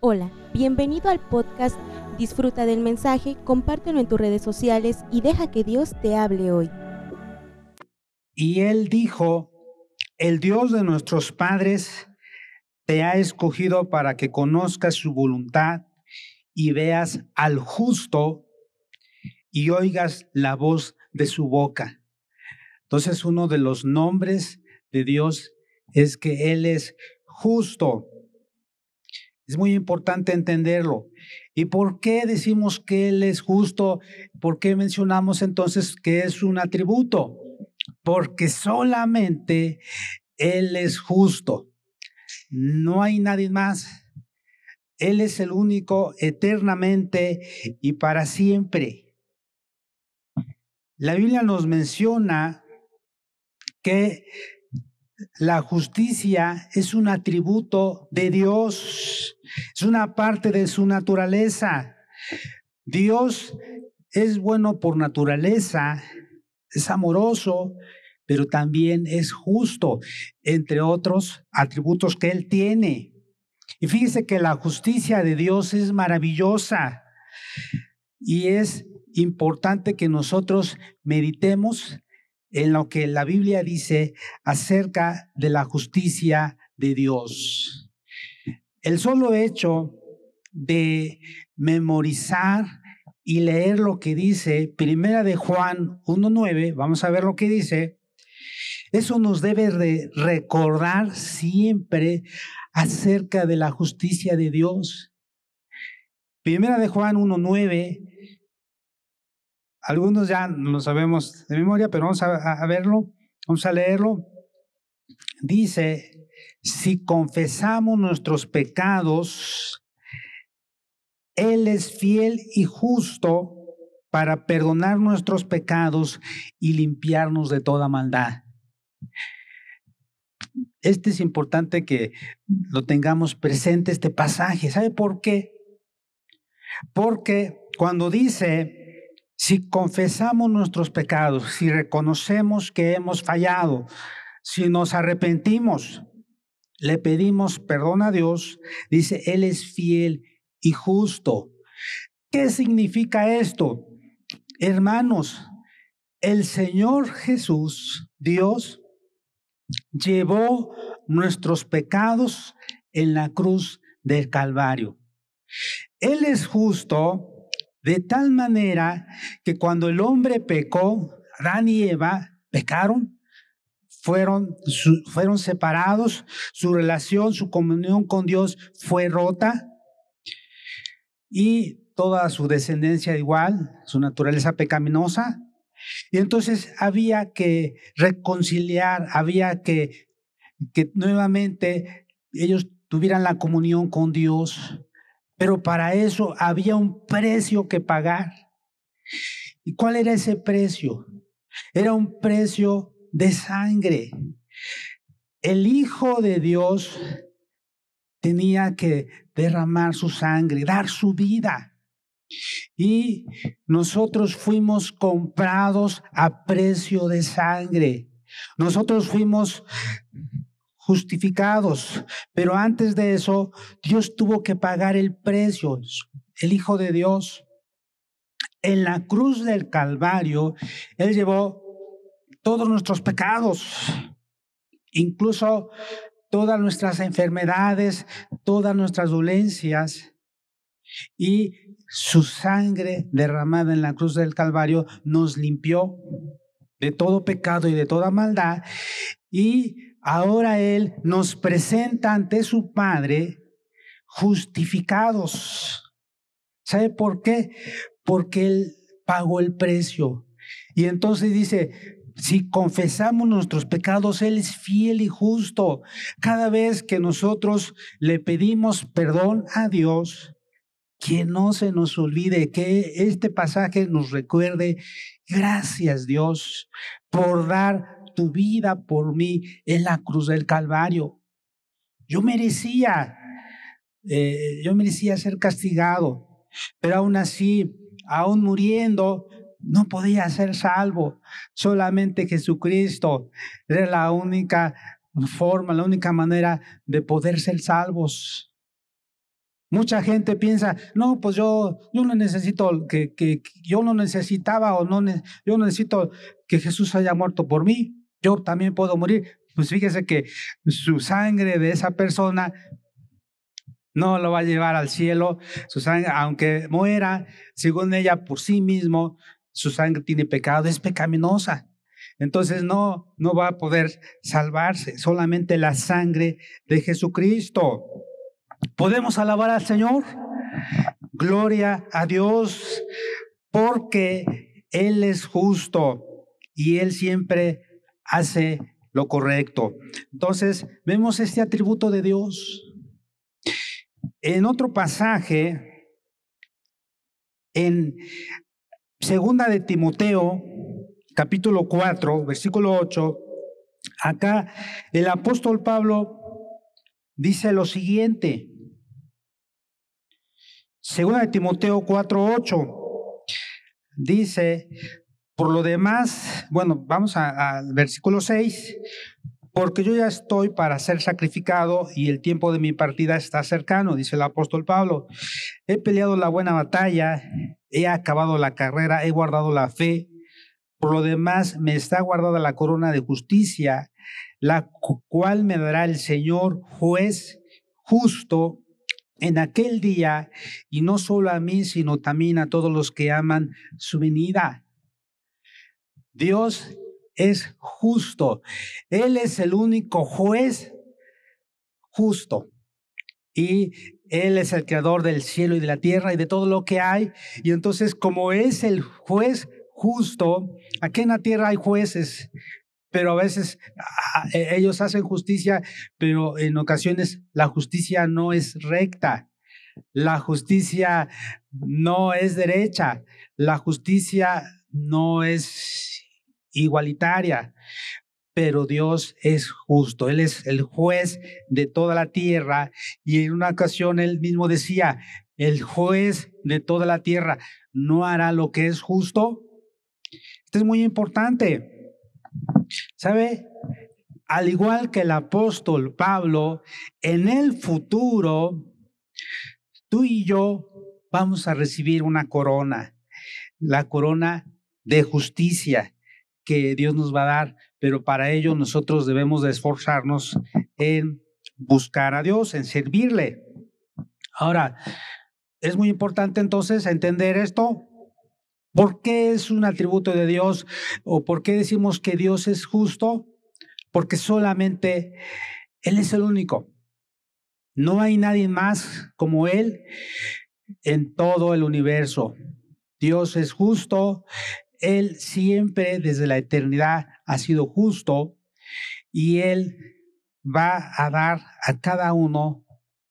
Hola, bienvenido al podcast Disfruta del mensaje, compártelo en tus redes sociales y deja que Dios te hable hoy. Y él dijo, el Dios de nuestros padres te ha escogido para que conozcas su voluntad y veas al justo y oigas la voz de su boca. Entonces uno de los nombres de Dios es que Él es justo. Es muy importante entenderlo. ¿Y por qué decimos que Él es justo? ¿Por qué mencionamos entonces que es un atributo? Porque solamente Él es justo. No hay nadie más. Él es el único eternamente y para siempre. La Biblia nos menciona que la justicia es un atributo de Dios, es una parte de su naturaleza. Dios es bueno por naturaleza, es amoroso, pero también es justo, entre otros atributos que Él tiene. Y fíjese que la justicia de Dios es maravillosa y es importante que nosotros meditemos en lo que la Biblia dice acerca de la justicia de Dios. El solo hecho de memorizar y leer lo que dice Primera de Juan 1.9, vamos a ver lo que dice, eso nos debe recordar siempre acerca de la justicia de Dios. Primera de Juan 1.9 algunos ya lo sabemos de memoria, pero vamos a, verlo, vamos a leerlo. Dice, si confesamos nuestros pecados, Él es fiel y justo para perdonar nuestros pecados y limpiarnos de toda maldad. Este es importante que lo tengamos presente, este pasaje. ¿Sabe por qué? Porque cuando dice, si confesamos nuestros pecados, si reconocemos que hemos fallado, si nos arrepentimos, le pedimos perdón a Dios, dice, Él es fiel y justo. ¿Qué significa esto? Hermanos, el Señor Jesús, Dios, llevó nuestros pecados en la cruz del Calvario. Él es justo de tal manera que cuando el hombre pecó, Adán y Eva pecaron, fueron, fueron separados, su relación, su comunión con Dios fue rota y toda su descendencia igual, su naturaleza pecaminosa. Y entonces había que reconciliar, había que, que nuevamente ellos tuvieran la comunión con Dios. Pero para eso había un precio que pagar. ¿Y cuál era ese precio? Era un precio de sangre. El Hijo de Dios tenía que derramar su sangre, dar su vida. Y nosotros fuimos comprados a precio de sangre. Nosotros fuimos justificados. Pero antes de eso, Dios tuvo que pagar el precio. El Hijo de Dios, en la cruz del Calvario, Él llevó todos nuestros pecados, incluso todas nuestras enfermedades, todas nuestras dolencias. Y su sangre derramada en la cruz del Calvario nos limpió de todo pecado y de toda maldad. Y ahora Él nos presenta ante su Padre justificados. ¿Sabe por qué? Porque Él pagó el precio. Y entonces dice, si confesamos nuestros pecados, Él es fiel y justo. Cada vez que nosotros le pedimos perdón a Dios, que no se nos olvide, que este pasaje nos recuerde, gracias Dios por dar tu vida por mí en la cruz del Calvario. Yo merecía, eh, yo merecía ser castigado, pero aún así, aún muriendo, no podía ser salvo. Solamente Jesucristo era la única forma, la única manera de poder ser salvos. Mucha gente piensa, no, pues yo, yo no necesito que, que, yo no necesitaba o no, yo no necesito que Jesús haya muerto por mí. Yo también puedo morir. Pues fíjese que su sangre de esa persona no lo va a llevar al cielo. Su sangre, aunque muera, según ella por sí mismo, su sangre tiene pecado, es pecaminosa. Entonces no, no va a poder salvarse, solamente la sangre de Jesucristo. ¿Podemos alabar al Señor? Gloria a Dios, porque Él es justo y Él siempre hace lo correcto. Entonces, vemos este atributo de Dios. En otro pasaje, en segunda de Timoteo, capítulo 4, versículo 8, acá el apóstol Pablo dice lo siguiente. Segunda de Timoteo 4:8 dice, por lo demás, bueno, vamos al versículo 6, porque yo ya estoy para ser sacrificado y el tiempo de mi partida está cercano, dice el apóstol Pablo. He peleado la buena batalla, he acabado la carrera, he guardado la fe. Por lo demás, me está guardada la corona de justicia, la cual me dará el Señor juez justo en aquel día, y no solo a mí, sino también a todos los que aman su venida. Dios es justo. Él es el único juez justo. Y Él es el creador del cielo y de la tierra y de todo lo que hay. Y entonces, como es el juez justo, aquí en la tierra hay jueces, pero a veces ah, e, ellos hacen justicia, pero en ocasiones la justicia no es recta. La justicia no es derecha. La justicia no es igualitaria. Pero Dios es justo, Él es el juez de toda la tierra. Y en una ocasión Él mismo decía, el juez de toda la tierra no hará lo que es justo. Esto es muy importante. ¿Sabe? Al igual que el apóstol Pablo, en el futuro, tú y yo vamos a recibir una corona, la corona de justicia que Dios nos va a dar, pero para ello nosotros debemos de esforzarnos en buscar a Dios, en servirle. Ahora, es muy importante entonces entender esto, ¿Por qué es un atributo de Dios o por qué decimos que Dios es justo? Porque solamente Él es el único. No hay nadie más como Él en todo el universo. Dios es justo. Él siempre desde la eternidad ha sido justo y Él va a dar a cada uno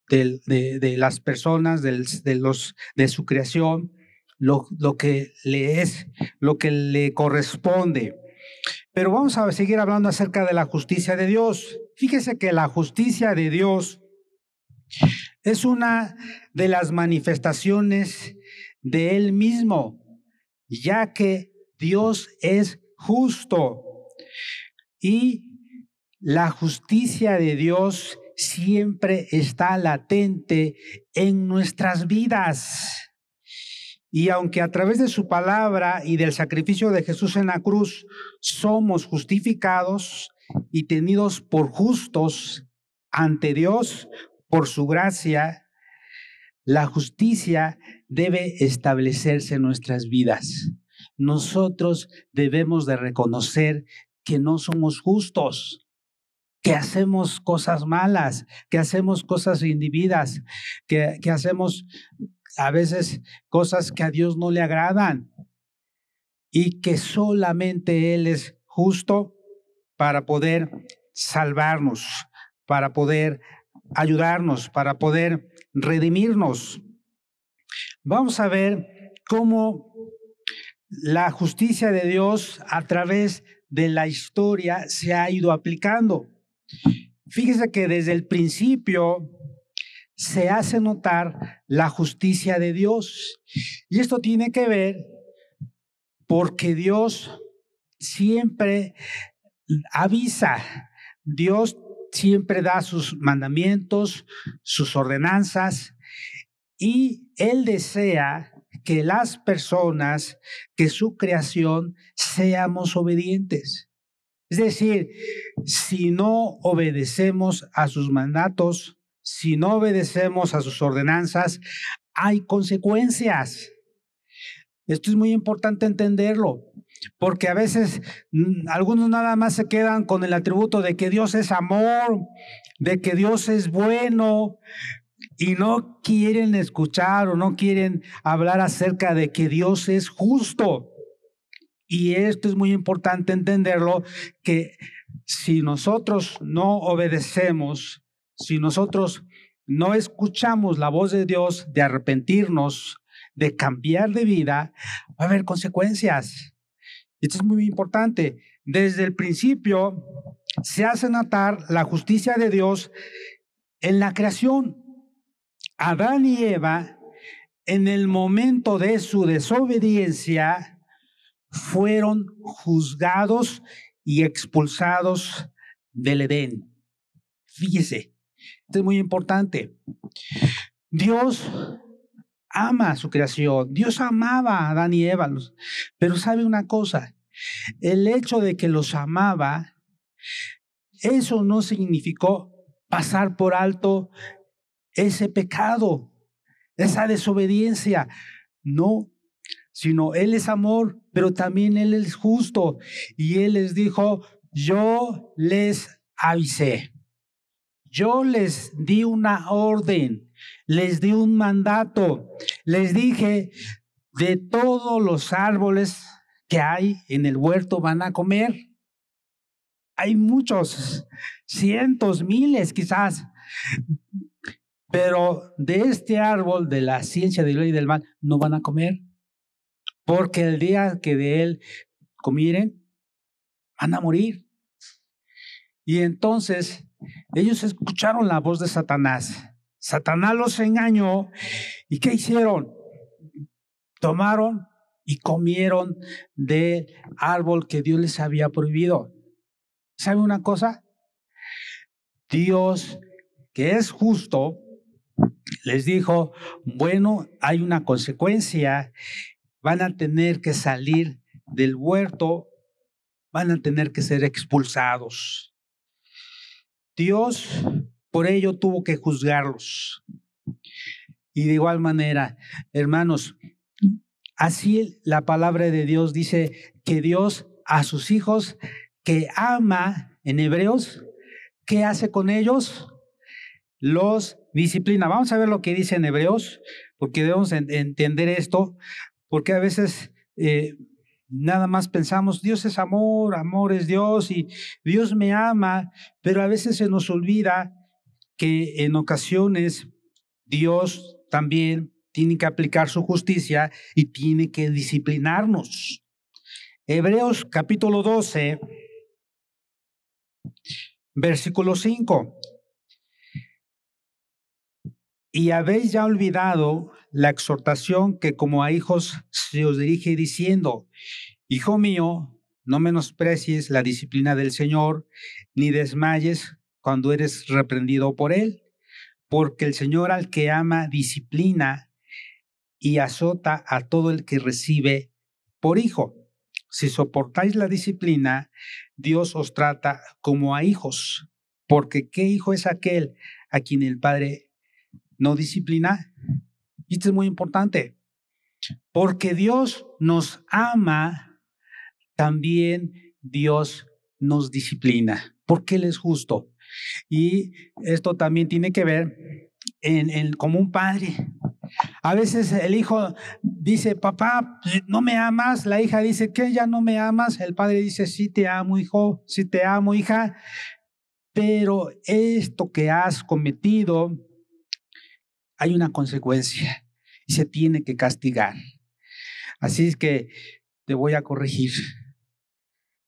de, las personas, de, los, de su creación, lo, que le es, lo que le corresponde. Pero vamos a seguir hablando acerca de la justicia de Dios. Fíjese que la justicia de Dios es una de las manifestaciones de Él mismo, ya que Dios es justo. Y la justicia de Dios siempre está latente en nuestras vidas. Y aunque a través de su palabra y del sacrificio de Jesús en la cruz somos justificados y tenidos por justos ante Dios por su gracia, la justicia debe establecerse en nuestras vidas. Nosotros debemos de reconocer que no somos justos, que hacemos cosas malas, que hacemos cosas individas, que, que hacemos a veces cosas que a Dios no le agradan y que solamente Él es justo para poder salvarnos, para poder ayudarnos, para poder redimirnos. Vamos a ver cómo la justicia de Dios a través de la historia se ha ido aplicando. Fíjese que desde el principio se hace notar la justicia de Dios. Y esto tiene que ver porque Dios siempre avisa, Dios siempre da sus mandamientos, sus ordenanzas, y Él desea que las personas, que su creación, seamos obedientes. Es decir, si no obedecemos a sus mandatos, si no obedecemos a sus ordenanzas, hay consecuencias. Esto es muy importante entenderlo, porque a veces mm, algunos nada más se quedan con el atributo de que Dios es amor, de que Dios es bueno, y no quieren escuchar o no quieren hablar acerca de que Dios es justo. Y esto es muy importante entenderlo, que si nosotros no obedecemos, si nosotros no escuchamos la voz de Dios de arrepentirnos, de cambiar de vida, va a haber consecuencias. Esto es muy importante. Desde el principio se hace notar la justicia de Dios en la creación. Adán y Eva, en el momento de su desobediencia, fueron juzgados y expulsados del Edén. Fíjese, esto es muy importante. Dios ama a su creación. Dios amaba a Adán y Eva. Pero sabe una cosa, el hecho de que los amaba, eso no significó pasar por alto ese pecado, esa desobediencia. No, sino Él es amor, pero también Él es justo. Y Él les dijo, yo les avisé. Yo les di una orden, les di un mandato, les dije, de todos los árboles que hay en el huerto van a comer. Hay muchos, cientos, miles quizás. Pero de este árbol de la ciencia del ley y del mal no van a comer. Porque el día que de él comieren, van a morir. Y entonces ellos escucharon la voz de Satanás. Satanás los engañó. ¿Y qué hicieron? Tomaron y comieron del árbol que Dios les había prohibido. ¿Sabe una cosa? Dios, que es justo, les dijo, bueno, hay una consecuencia, van a tener que salir del huerto, van a tener que ser expulsados. Dios por ello tuvo que juzgarlos. Y de igual manera, hermanos, así la palabra de Dios dice que Dios a sus hijos que ama en hebreos, ¿qué hace con ellos? Los disciplina. Vamos a ver lo que dice en hebreos, porque debemos entender esto, porque a veces... Eh, Nada más pensamos, Dios es amor, amor es Dios y Dios me ama, pero a veces se nos olvida que en ocasiones Dios también tiene que aplicar su justicia y tiene que disciplinarnos. Hebreos capítulo 12, versículo 5. Y habéis ya olvidado la exhortación que como a hijos se os dirige diciendo, Hijo mío, no menosprecies la disciplina del Señor, ni desmayes cuando eres reprendido por Él, porque el Señor al que ama disciplina y azota a todo el que recibe por hijo. Si soportáis la disciplina, Dios os trata como a hijos, porque ¿qué hijo es aquel a quien el Padre no disciplina? Y esto es muy importante, porque Dios nos ama, también Dios nos disciplina, porque Él es justo. Y esto también tiene que ver en, como un padre. A veces el hijo dice, papá, no me amas. La hija dice, que ya no me amas. El padre dice, sí te amo, hijo, sí te amo, hija. Pero esto que has cometido hay una consecuencia y se tiene que castigar. Así es que te voy a corregir.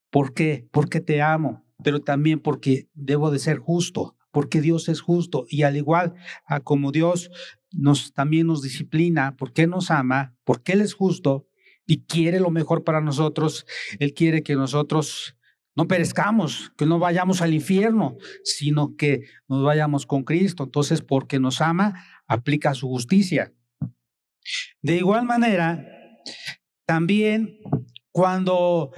¿Por qué? Porque te amo, pero también porque debo de ser justo, porque Dios es justo y al igual a como Dios nos también nos disciplina, porque nos ama, porque él es justo y quiere lo mejor para nosotros, él quiere que nosotros no perezcamos, que no vayamos al infierno, sino que nos vayamos con Cristo. Entonces, porque nos ama, aplica su justicia. De igual manera, también cuando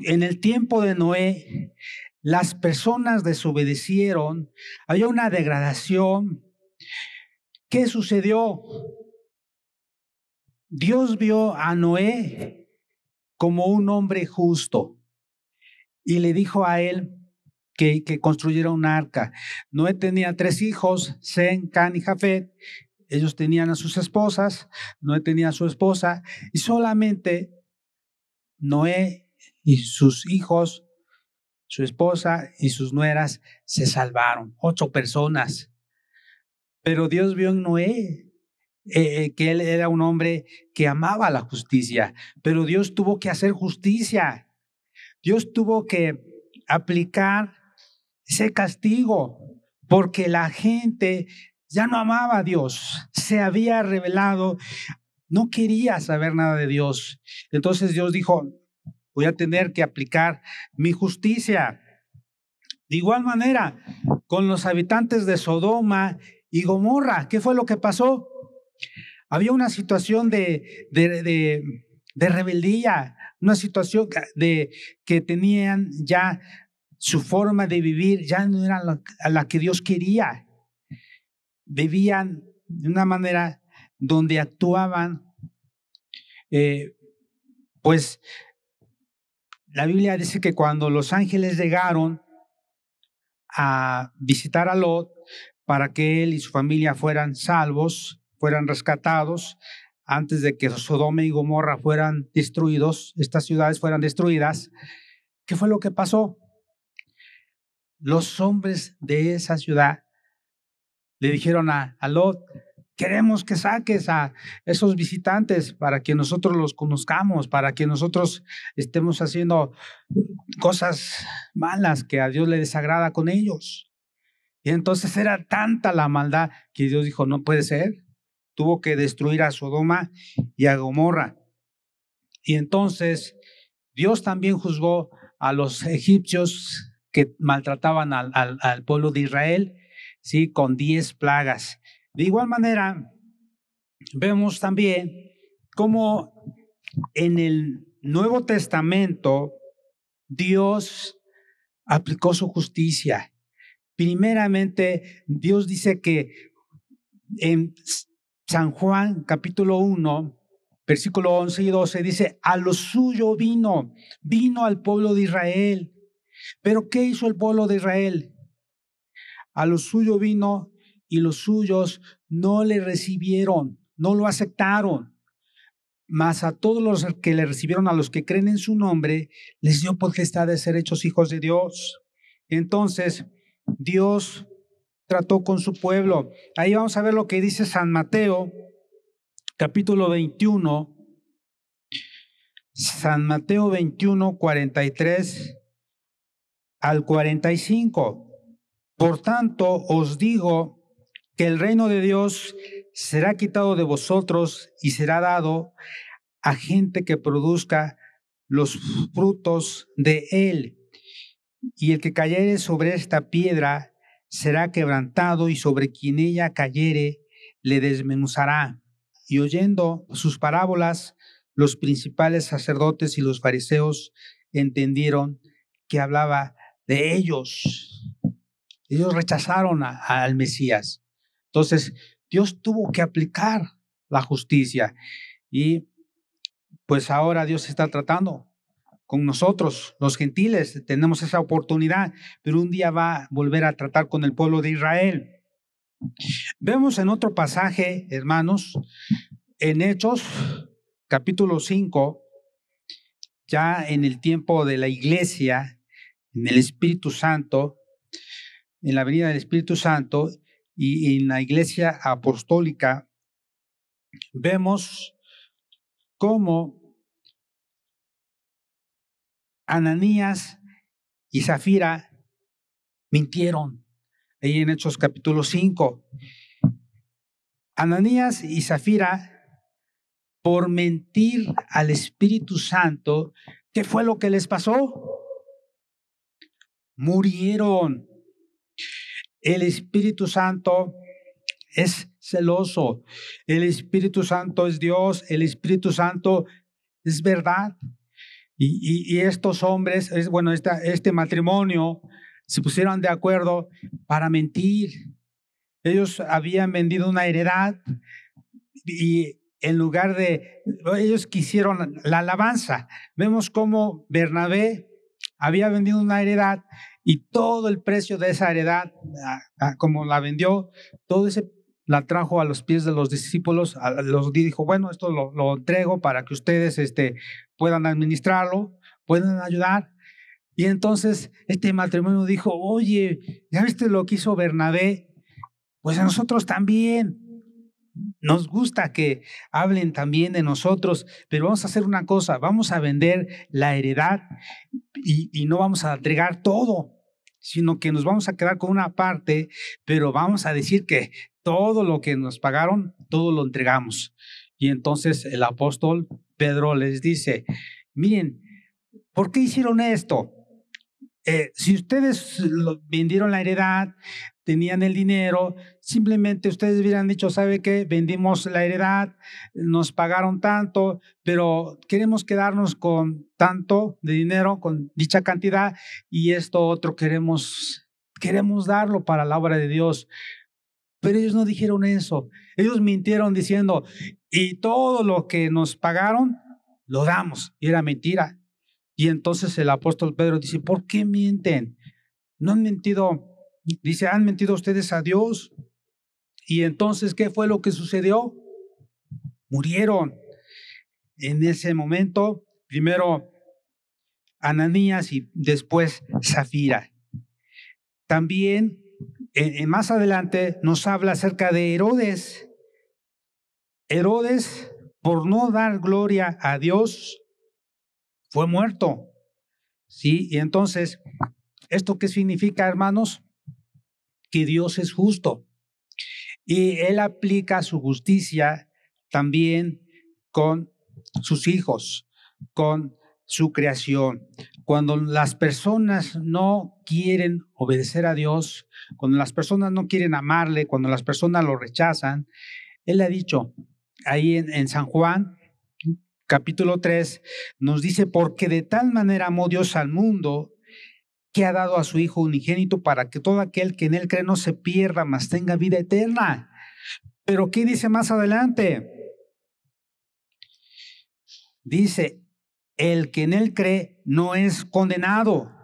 en el tiempo de Noé las personas desobedecieron, había una degradación. ¿Qué sucedió? Dios vio a Noé como un hombre justo y le dijo a él que, construyera un arca. Noé tenía tres hijos, Zen, Can y Jafet. Ellos tenían a sus esposas, Noé tenía a su esposa y solamente Noé y sus hijos, su esposa y sus nueras se salvaron. Ocho personas. Pero Dios vio en Noé eh, eh, que él era un hombre que amaba la justicia, pero Dios tuvo que hacer justicia. Dios tuvo que aplicar ese castigo porque la gente ya no amaba a Dios, se había revelado, no quería saber nada de Dios. Entonces Dios dijo, voy a tener que aplicar mi justicia. De igual manera, con los habitantes de Sodoma y Gomorra, ¿qué fue lo que pasó? Había una situación de, de, de, rebeldía, una situación de que tenían ya su forma de vivir, ya no era la, que Dios quería. Vivían de una manera donde actuaban, eh, pues la Biblia dice que cuando los ángeles llegaron a visitar a Lot para que él y su familia fueran salvos, fueran rescatados, antes de que Sodoma y Gomorra fueran destruidos, estas ciudades fueran destruidas, ¿qué fue lo que pasó? Los hombres de esa ciudad le dijeron a, a Lot, queremos que saques a esos visitantes para que nosotros los conozcamos, para que nosotros estemos haciendo cosas malas que a Dios le desagrada con ellos. Y entonces era tanta la maldad que Dios dijo, no puede ser tuvo que destruir a Sodoma y a Gomorra. Y entonces Dios también juzgó a los egipcios que maltrataban al, al, pueblo de Israel, ¿sí? con diez plagas. De igual manera, vemos también cómo en el Nuevo Testamento Dios aplicó su justicia. Primeramente, Dios dice que en San Juan capítulo 1, versículo 11 y 12 dice, a lo suyo vino, vino al pueblo de Israel. Pero ¿qué hizo el pueblo de Israel? A lo suyo vino y los suyos no le recibieron, no lo aceptaron. Mas a todos los que le recibieron, a los que creen en su nombre, les dio potestad de ser hechos hijos de Dios. Entonces, Dios trató con su pueblo. Ahí vamos a ver lo que dice San Mateo, capítulo 21. San Mateo 21, 43 al 45. Por tanto, os digo que el reino de Dios será quitado de vosotros y será dado a gente que produzca los frutos de él. Y el que cayere sobre esta piedra será quebrantado y sobre quien ella cayere le desmenuzará. Y oyendo sus parábolas, los principales sacerdotes y los fariseos entendieron que hablaba de ellos. Ellos rechazaron al Mesías. Entonces, Dios tuvo que aplicar la justicia. Y pues ahora Dios está tratando con nosotros, los gentiles, tenemos esa oportunidad, pero un día va a volver a tratar con el pueblo de Israel. Vemos en otro pasaje, hermanos, en Hechos, capítulo 5, ya en el tiempo de la iglesia, en el Espíritu Santo, en la venida del Espíritu Santo y en la iglesia apostólica, vemos cómo Ananías y Zafira mintieron. Ahí en Hechos capítulo 5. Ananías y Zafira, por mentir al Espíritu Santo, ¿qué fue lo que les pasó? Murieron. El Espíritu Santo es celoso. El Espíritu Santo es Dios, el Espíritu Santo es verdad. Y, estos hombres, es, bueno, este matrimonio se pusieron de acuerdo para mentir. Ellos habían vendido una heredad y en lugar de, ellos quisieron la alabanza. Vemos cómo Bernabé había vendido una heredad y todo el precio de esa heredad, como la vendió, todo ese la trajo a los pies de los discípulos, los dijo, bueno, esto lo, lo, entrego para que ustedes este, puedan administrarlo, puedan ayudar. Y entonces este matrimonio dijo, oye, ¿ya viste lo que hizo Bernabé? Pues a nosotros también. Nos gusta que hablen también de nosotros, pero vamos a hacer una cosa, vamos a vender la heredad y, no vamos a entregar todo, sino que nos vamos a quedar con una parte, pero vamos a decir que todo lo que nos pagaron, todo lo entregamos. Y entonces el apóstol Pedro les dice, miren, ¿por qué hicieron esto? Eh, si ustedes vendieron la heredad, tenían el dinero, simplemente ustedes hubieran dicho, ¿sabe qué? Vendimos la heredad, nos pagaron tanto, pero queremos quedarnos con tanto de dinero, con dicha cantidad, y esto otro queremos, queremos darlo para la obra de Dios. Pero ellos no dijeron eso. Ellos mintieron diciendo, y todo lo que nos pagaron, lo damos. Y era mentira. Y entonces el apóstol Pedro dice, ¿por qué mienten? No han mentido, dice, han mentido ustedes a Dios. Y entonces, ¿qué fue lo que sucedió? Murieron. En ese momento, primero Ananías y después Zafira. También, más adelante, nos habla acerca de Herodes. Herodes, por no dar gloria a Dios, fue muerto. ¿Sí? Y entonces, ¿esto qué significa, hermanos? Que Dios es justo. Y Él aplica su justicia también con sus hijos, con su creación. Cuando las personas no quieren obedecer a Dios, cuando las personas no quieren amarle, cuando las personas lo rechazan, Él ha dicho ahí en, en San Juan capítulo 3 nos dice, porque de tal manera amó Dios al mundo que ha dado a su Hijo unigénito para que todo aquel que en él cree no se pierda, mas tenga vida eterna. Pero ¿qué dice más adelante? Dice, el que en él cree no es condenado,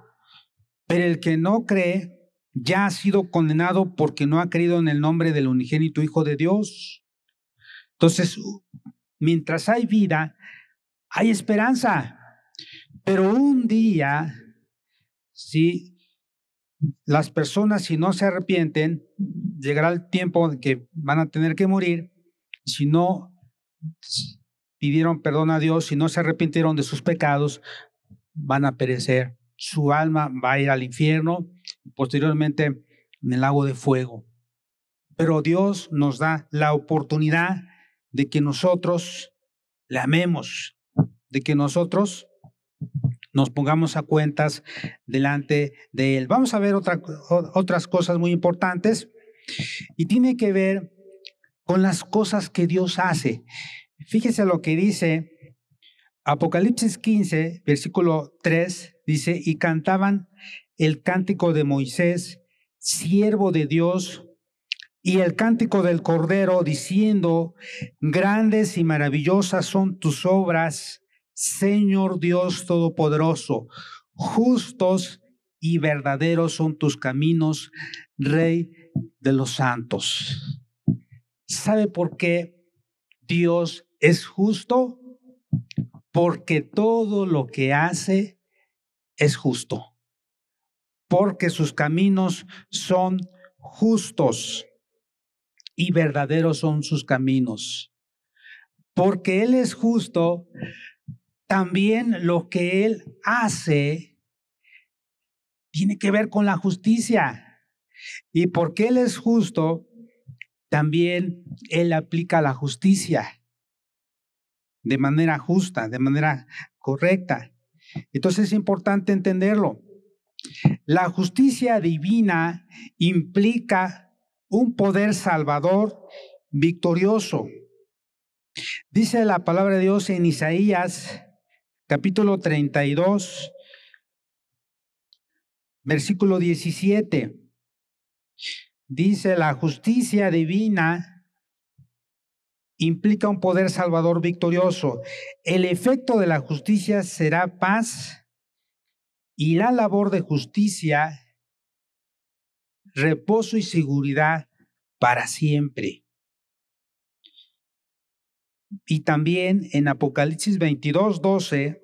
pero el que no cree ya ha sido condenado porque no ha creído en el nombre del unigénito Hijo de Dios. Entonces, mientras hay vida, hay esperanza. Pero un día, si las personas, si no se arrepienten, llegará el tiempo en que van a tener que morir. Si no pidieron perdón a Dios, si no se arrepintieron de sus pecados, van a perecer. Su alma va a ir al infierno, posteriormente en el lago de fuego. Pero Dios nos da la oportunidad de que nosotros le amemos, de que nosotros nos pongamos a cuentas delante de Él. Vamos a ver otras cosas muy importantes y tiene que ver con las cosas que Dios hace. Fíjese lo que dice Apocalipsis 15, versículo 3, dice, y cantaban el cántico de Moisés, siervo de Dios, y el cántico del Cordero, diciendo, grandes y maravillosas son tus obras, Señor Dios Todopoderoso, justos y verdaderos son tus caminos, Rey de los santos. ¿Sabe por qué Dios es justo? Porque todo lo que hace es justo. Porque sus caminos son justos y verdaderos son sus caminos. Porque Él es justo, también lo que Él hace tiene que ver con la justicia. Y porque Él es justo, también Él aplica la justicia de manera justa, de manera correcta. Entonces es importante entenderlo. La justicia divina implica un poder salvador victorioso. Dice la palabra de Dios en Isaías capítulo 32, versículo 17. Dice, la justicia divina implica un poder salvador victorioso. El efecto de la justicia será paz y la labor de justicia, reposo y seguridad para siempre. Y también en Apocalipsis 22, 12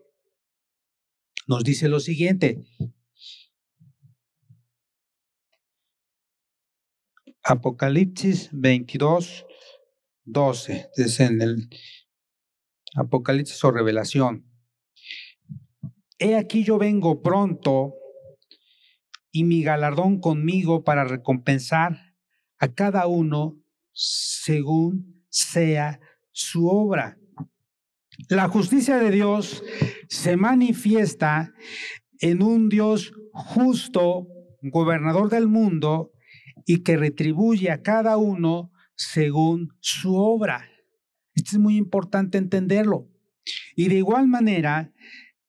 nos dice lo siguiente. Apocalipsis 22, 12. Es en el Apocalipsis o revelación. He aquí yo vengo pronto y mi galardón conmigo para recompensar a cada uno según sea su obra. La justicia de Dios se manifiesta en un Dios justo, gobernador del mundo, y que retribuye a cada uno según su obra. Esto es muy importante entenderlo. Y de igual manera,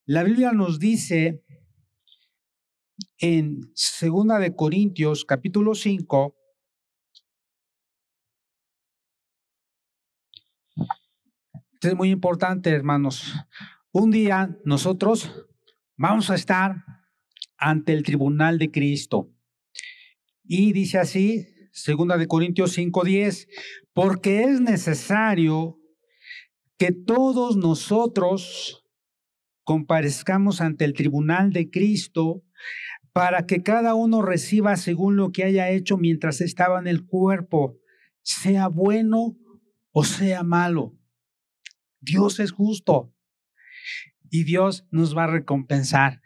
la Biblia nos dice en Segunda de Corintios capítulo 5 Esto es muy importante, hermanos. Un día nosotros vamos a estar ante el tribunal de Cristo. Y dice así, segunda de Corintios 5:10, porque es necesario que todos nosotros comparezcamos ante el tribunal de Cristo para que cada uno reciba según lo que haya hecho mientras estaba en el cuerpo, sea bueno o sea malo. Dios es justo y Dios nos va a recompensar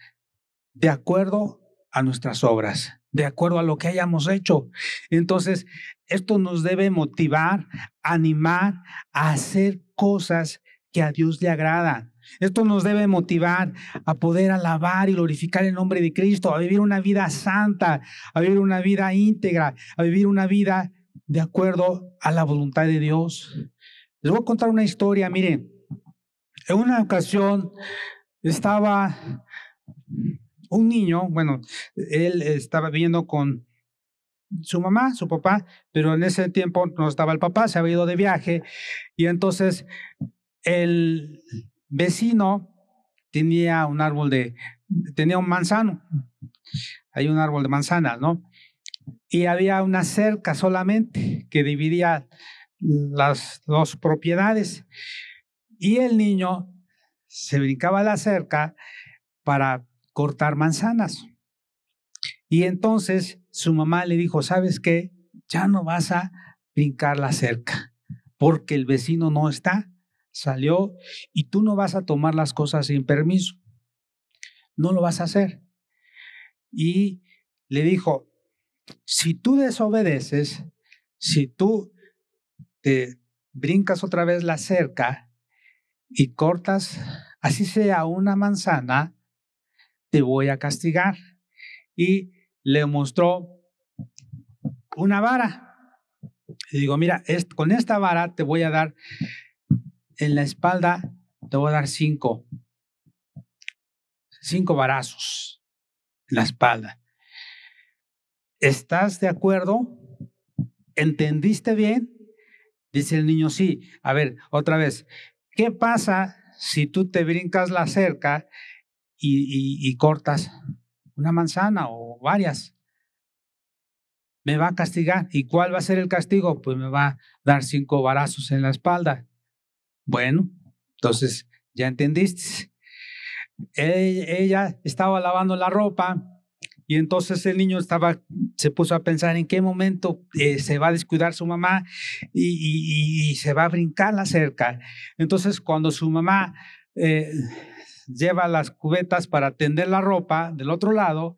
de acuerdo a nuestras obras, de acuerdo a lo que hayamos hecho. Entonces, esto nos debe motivar, animar a hacer cosas que a Dios le agradan. Esto nos debe motivar a poder alabar y glorificar el nombre de Cristo, a vivir una vida santa, a vivir una vida íntegra, a vivir una vida de acuerdo a la voluntad de Dios. Les voy a contar una historia, miren. En una ocasión estaba un niño, bueno, él estaba viviendo con su mamá, su papá, pero en ese tiempo no estaba el papá, se había ido de viaje y entonces el vecino tenía un árbol de, tenía un manzano, hay un árbol de manzanas, ¿no? Y había una cerca solamente que dividía las dos propiedades. Y el niño se brincaba la cerca para cortar manzanas. Y entonces su mamá le dijo, ¿sabes qué? Ya no vas a brincar la cerca, porque el vecino no está, salió y tú no vas a tomar las cosas sin permiso. No lo vas a hacer. Y le dijo, si tú desobedeces, si tú te brincas otra vez la cerca y cortas, así sea una manzana, te voy a castigar. Y le mostró una vara. Y digo, mira, con esta vara te voy a dar en la espalda, te voy a dar cinco, cinco varazos en la espalda. ¿Estás de acuerdo? ¿Entendiste bien? Dice el niño, sí. A ver, otra vez, ¿qué pasa si tú te brincas la cerca y, cortas una manzana o varias? Me va a castigar. ¿Y cuál va a ser el castigo? Pues me va a dar cinco varazos en la espalda. Bueno, entonces, ¿ya entendiste? Ella estaba lavando la ropa y entonces el niño estaba, se puso a pensar en qué momento eh, se va a descuidar su mamá y, se va a brincar la cerca. Entonces cuando su mamá eh, lleva las cubetas para tender la ropa del otro lado,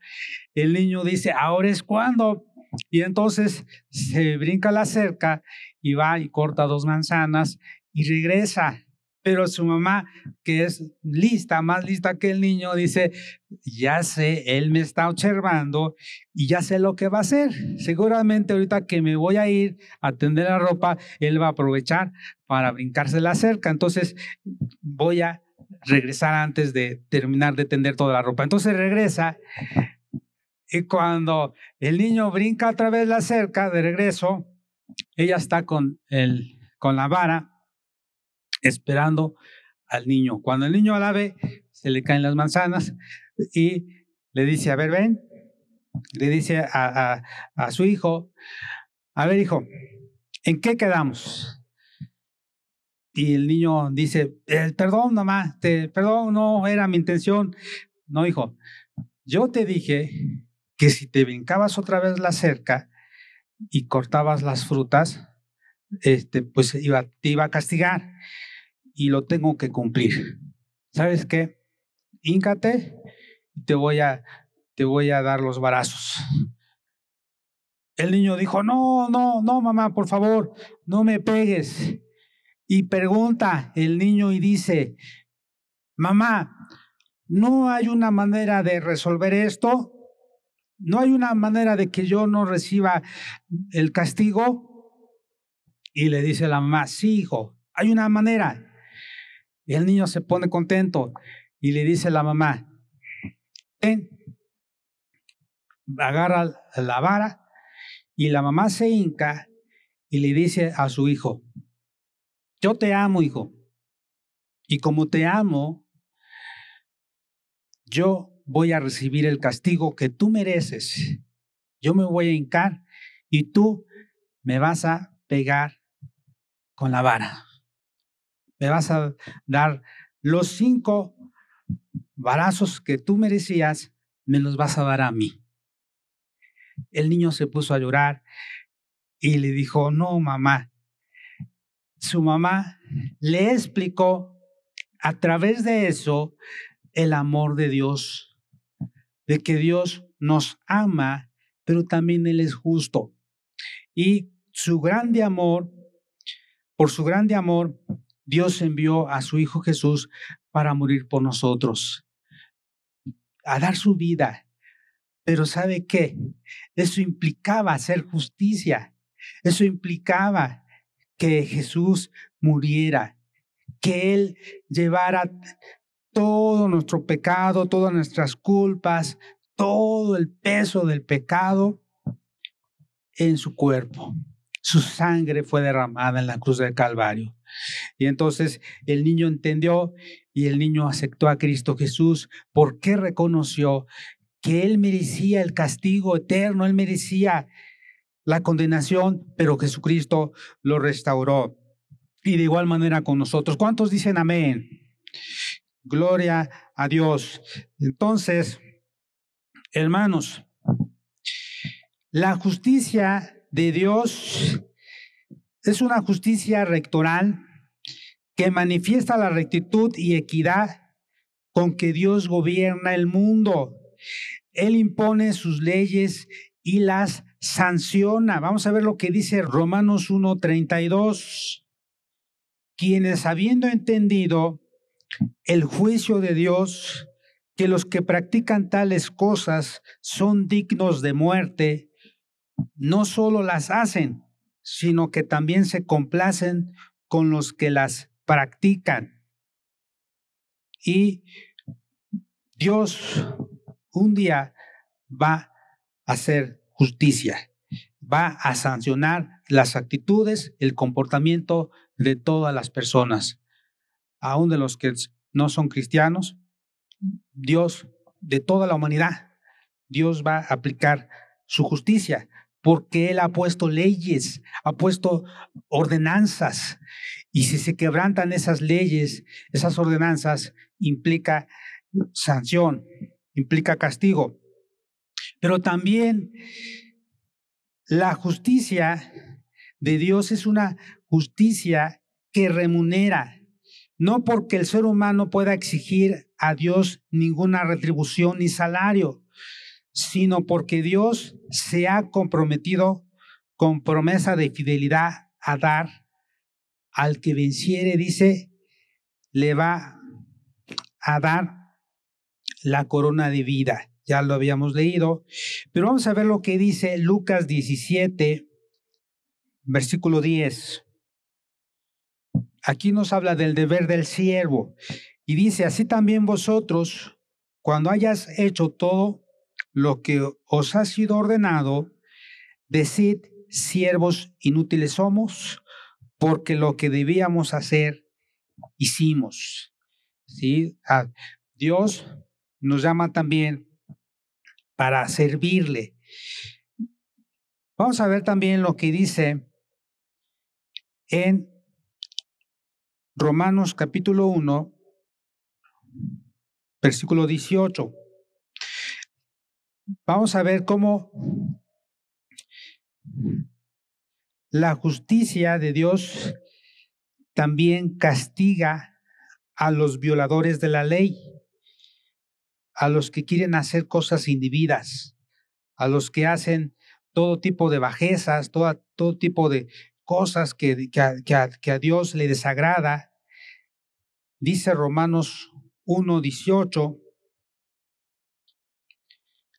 el niño dice, ahora es cuando. Y entonces se brinca la cerca y va y corta dos manzanas y regresa. Pero su mamá, que es lista, más lista que el niño, dice, ya sé, él me está observando y ya sé lo que va a hacer. Seguramente ahorita que me voy a ir a tender la ropa, él va a aprovechar para brincarse la cerca. Entonces voy a regresar antes de terminar de tender toda la ropa. Entonces regresa y cuando el niño brinca otra vez la cerca de regreso, ella está con, el, con la vara esperando al niño. Cuando el niño la ve, se le caen las manzanas y le dice, a ver, ven, le dice a, su hijo, a ver, hijo, ¿en qué quedamos? Y el niño dice, eh, perdón, mamá, perdón, no era mi intención. No, hijo, yo te dije que si te brincabas otra vez la cerca y cortabas las frutas, este, pues iba, te iba a castigar y lo tengo que cumplir. ¿Sabes qué? Híncate y te voy a, te voy a dar los barazos. El niño dijo, no, no, no, mamá, por favor, no me pegues. Y pregunta el niño y dice, mamá, ¿no hay una manera de resolver esto? ¿No hay una manera de que yo no reciba el castigo? Y le dice la mamá, sí, hijo, hay una manera. Y el niño se pone contento y le dice a la mamá, ven, agarra la vara y la mamá se hinca y le dice a su hijo, yo te amo, hijo, y como te amo, yo voy a recibir el castigo que tú mereces. Yo me voy a hincar y tú me vas a pegar con la vara me vas a dar los cinco barazos que tú merecías, me los vas a dar a mí. El niño se puso a llorar y le dijo, no, mamá. Su mamá le explicó a través de eso el amor de Dios, de que Dios nos ama, pero también Él es justo. Y su grande amor, por su grande amor, Dios envió a su Hijo Jesús para morir por nosotros, a dar su vida. Pero ¿sabe qué? Eso implicaba hacer justicia. Eso implicaba que Jesús muriera, que Él llevara todo nuestro pecado, todas nuestras culpas, todo el peso del pecado en su cuerpo. Su sangre fue derramada en la cruz del Calvario. Y entonces el niño entendió y el niño aceptó a Cristo Jesús porque reconoció que él merecía el castigo eterno, él merecía la condenación, pero Jesucristo lo restauró. Y de igual manera con nosotros. ¿Cuántos dicen amén? Gloria a Dios. Entonces, hermanos, la justicia de Dios es una justicia rectoral que manifiesta la rectitud y equidad con que Dios gobierna el mundo. Él impone sus leyes y las sanciona. Vamos a ver lo que dice Romanos 1:32. Quienes habiendo entendido el juicio de Dios, que los que practican tales cosas son dignos de muerte, no solo las hacen, sino que también se complacen con los que las practican. Y Dios un día va a hacer justicia, va a sancionar las actitudes, el comportamiento de todas las personas, aún de los que no son cristianos. Dios, de toda la humanidad, Dios va a aplicar su justicia, porque Él ha puesto leyes, ha puesto ordenanzas. Y si se quebrantan esas leyes, esas ordenanzas, implica sanción, implica castigo. Pero también la justicia de Dios es una justicia que remunera, no porque el ser humano pueda exigir a Dios ninguna retribución ni salario, sino porque Dios se ha comprometido con promesa de fidelidad a dar al que venciere, dice, le va a dar la corona de vida. Ya lo habíamos leído, pero vamos a ver lo que dice Lucas 17, versículo 10. Aquí nos habla del deber del siervo y dice, así también vosotros, cuando hayas hecho todo lo que os ha sido ordenado, decid, siervos inútiles somos, porque lo que debíamos hacer, hicimos. ¿Sí? Ah, Dios nos llama también para servirle. Vamos a ver también lo que dice en Romanos capítulo 1, versículo 18. Vamos a ver cómo la justicia de Dios también castiga a los violadores de la ley, a los que quieren hacer cosas indebidas, a los que hacen todo tipo de bajezas, todo, todo tipo de cosas que, que, a, Dios le desagrada. Dice Romanos 1.18,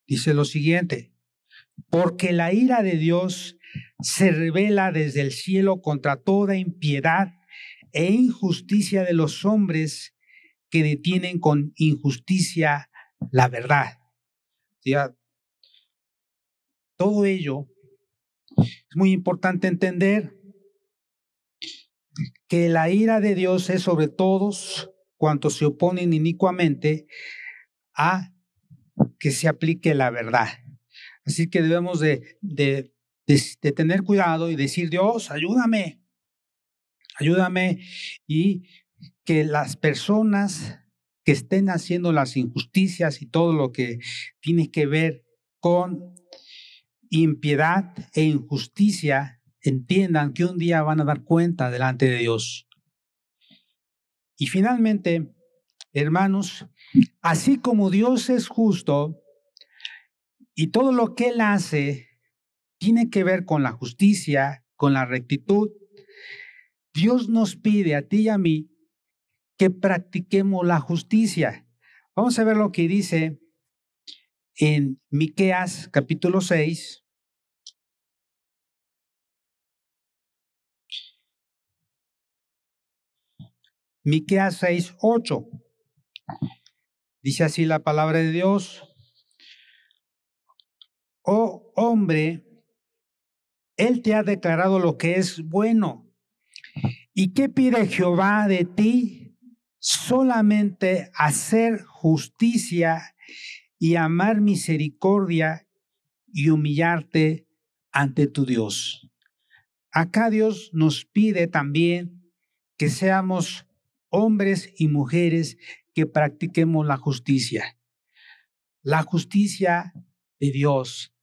dice lo siguiente, porque la ira de Dios se revela desde el cielo contra toda impiedad e injusticia de los hombres que detienen con injusticia la verdad. todo ello es muy importante entender que la ira de Dios es sobre todos cuantos se oponen inicuamente a que se aplique la verdad. Así que debemos de, de, tener cuidado y decir, Dios, ayúdame, ayúdame y que las personas que estén haciendo las injusticias y todo lo que tiene que ver con impiedad e injusticia, entiendan que un día van a dar cuenta delante de Dios. Y finalmente, hermanos, así como Dios es justo y todo lo que Él hace tiene que ver con la justicia, con la rectitud, Dios nos pide a ti y a mí que practiquemos la justicia. Vamos a ver lo que dice en Miqueas capítulo 6. Miqueas 6, 8. Dice así la palabra de Dios. Oh hombre, Él te ha declarado lo que es bueno. ¿Y qué pide Jehová de ti? Solamente hacer justicia y amar misericordia y humillarte ante tu Dios. Acá Dios nos pide también que seamos hombres y mujeres que practiquemos la justicia. La justicia de Dios,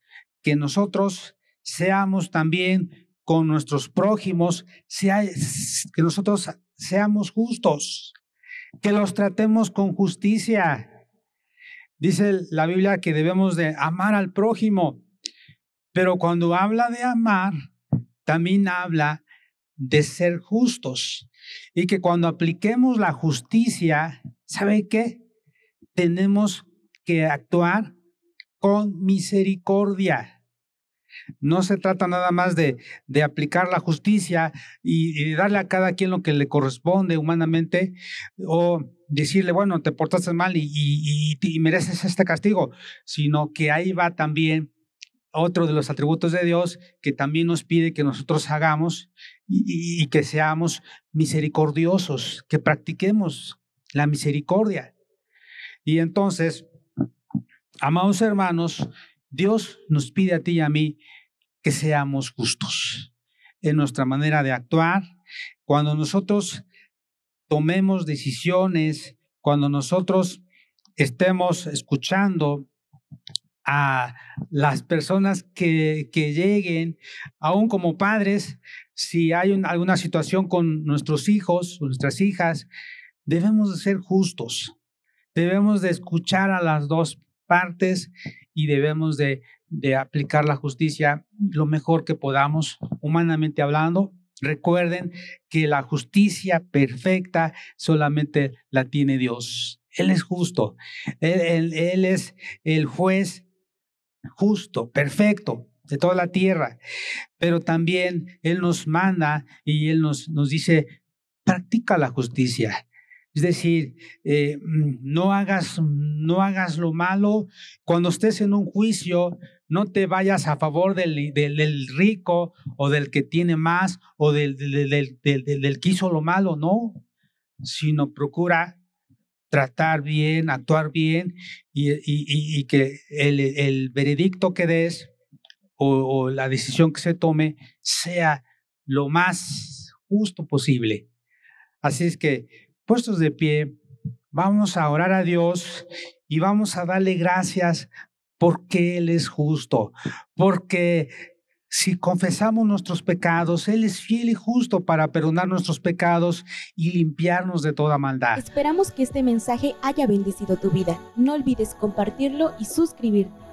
que nosotros seamos también con nuestros prójimos, que nosotros seamos justos, que los tratemos con justicia, Dice la Biblia que debemos de amar al prójimo, pero cuando habla de amar, también habla de ser justos. Y que cuando apliquemos la justicia, ¿sabe qué? Tenemos que actuar con misericordia. No se trata nada más de, de aplicar la justicia y, y, darle a cada quien lo que le corresponde humanamente o decirle, bueno, te portaste mal y, y, mereces este castigo, sino que ahí va también otro de los atributos de Dios que también nos pide que nosotros hagamos y, que seamos misericordiosos, que practiquemos la misericordia. Y entonces, amados hermanos, Dios nos pide a ti y a mí que seamos justos en nuestra manera de actuar. Cuando nosotros tomemos decisiones, cuando nosotros estemos escuchando a las personas que, que lleguen, aún como padres, si hay alguna situación con nuestros hijos, nuestras hijas, debemos de ser justos, debemos de escuchar a las dos partes y debemos de, de aplicar la justicia lo mejor que podamos, humanamente hablando, Recuerden que la justicia perfecta solamente la tiene Dios. Él es justo. Él, es el juez justo, perfecto de toda la tierra. Pero también Él nos manda y Él nos, nos dice, practica la justicia. Es decir, eh, no, hagas, no hagas lo malo. Cuando estés en un juicio, no te vayas a favor del, del, rico o del que tiene más o del, del, que hizo lo malo, no, sino procura tratar bien, actuar bien y, y, y que el, el, veredicto que des o la decisión que se tome sea lo más justo posible. Así es que puestos de pie, vamos a orar a Dios y vamos a darle gracias porque Él es justo, porque si confesamos nuestros pecados, Él es fiel y justo para perdonar nuestros pecados y limpiarnos de toda maldad. Esperamos que este mensaje haya bendecido tu vida. No olvides compartirlo y suscribirte.